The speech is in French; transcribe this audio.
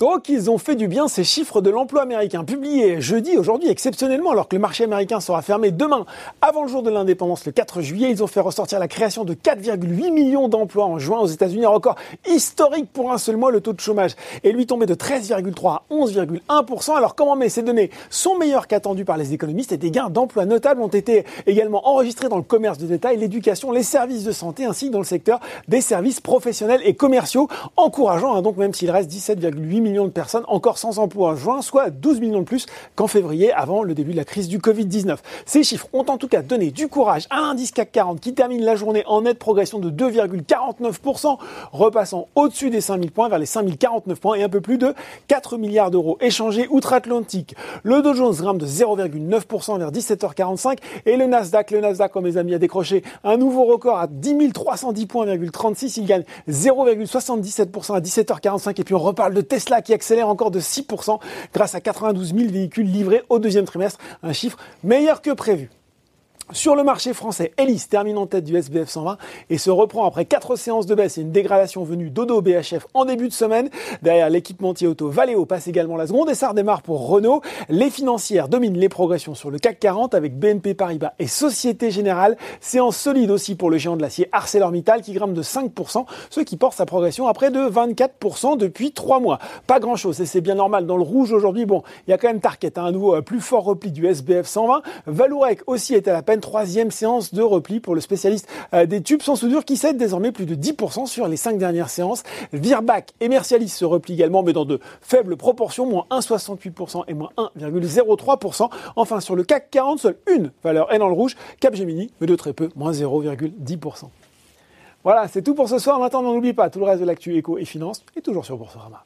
Oh, qu'ils ont fait du bien ces chiffres de l'emploi américain publiés jeudi, aujourd'hui exceptionnellement, alors que le marché américain sera fermé demain, avant le jour de l'indépendance, le 4 juillet. Ils ont fait ressortir la création de 4,8 millions d'emplois en juin aux États-Unis, un record historique pour un seul mois. Le taux de chômage est lui tombé de 13,3 à 11,1%. Alors comment mais ces données sont meilleures qu'attendues par les économistes et des gains d'emplois notables ont été également enregistrés dans le commerce de détail, l'éducation, les services de santé ainsi que dans le secteur des services professionnels et commerciaux, encourageant hein, donc même s'il reste 17,8 millions de personnes encore sans emploi en juin, soit 12 millions de plus qu'en février avant le début de la crise du Covid-19. Ces chiffres ont en tout cas donné du courage à l'indice CAC 40 qui termine la journée en nette progression de 2,49%, repassant au-dessus des 5000 points vers les 5049 points et un peu plus de 4 milliards d'euros échangés outre-Atlantique. Le Dow Jones grimpe de 0,9% vers 17h45 et le Nasdaq, le Nasdaq, comme mes amis, a décroché un nouveau record à 10 310 points,36. Il gagne 0,77% à 17h45 et puis on reparle de Tesla qui accélère encore de 6% grâce à 92 000 véhicules livrés au deuxième trimestre, un chiffre meilleur que prévu. Sur le marché français, Ellis termine en tête du SBF 120 et se reprend après quatre séances de baisse et une dégradation venue d'Odo BHF en début de semaine. Derrière l'équipementier auto Valeo passe également la seconde et ça redémarre pour Renault. Les financières dominent les progressions sur le CAC 40 avec BNP Paribas et Société Générale. Séance solide aussi pour le géant de l'acier ArcelorMittal qui grimpe de 5%, ce qui porte sa progression à près de 24% depuis trois mois. Pas grand chose et c'est bien normal dans le rouge aujourd'hui. Bon, il y a quand même Target, hein, un nouveau euh, plus fort repli du SBF 120. Valourec aussi est à la peine troisième séance de repli pour le spécialiste euh, des tubes sans soudure qui cède désormais plus de 10% sur les cinq dernières séances. Virbac et Mercialis se replient également, mais dans de faibles proportions, moins 1,68% et moins 1,03%. Enfin, sur le CAC 40, seule une valeur est dans le rouge, Capgemini, mais de très peu, moins 0,10%. Voilà, c'est tout pour ce soir. Maintenant, n'oublie pas, tout le reste de l'actu éco et finance est toujours sur Boursorama.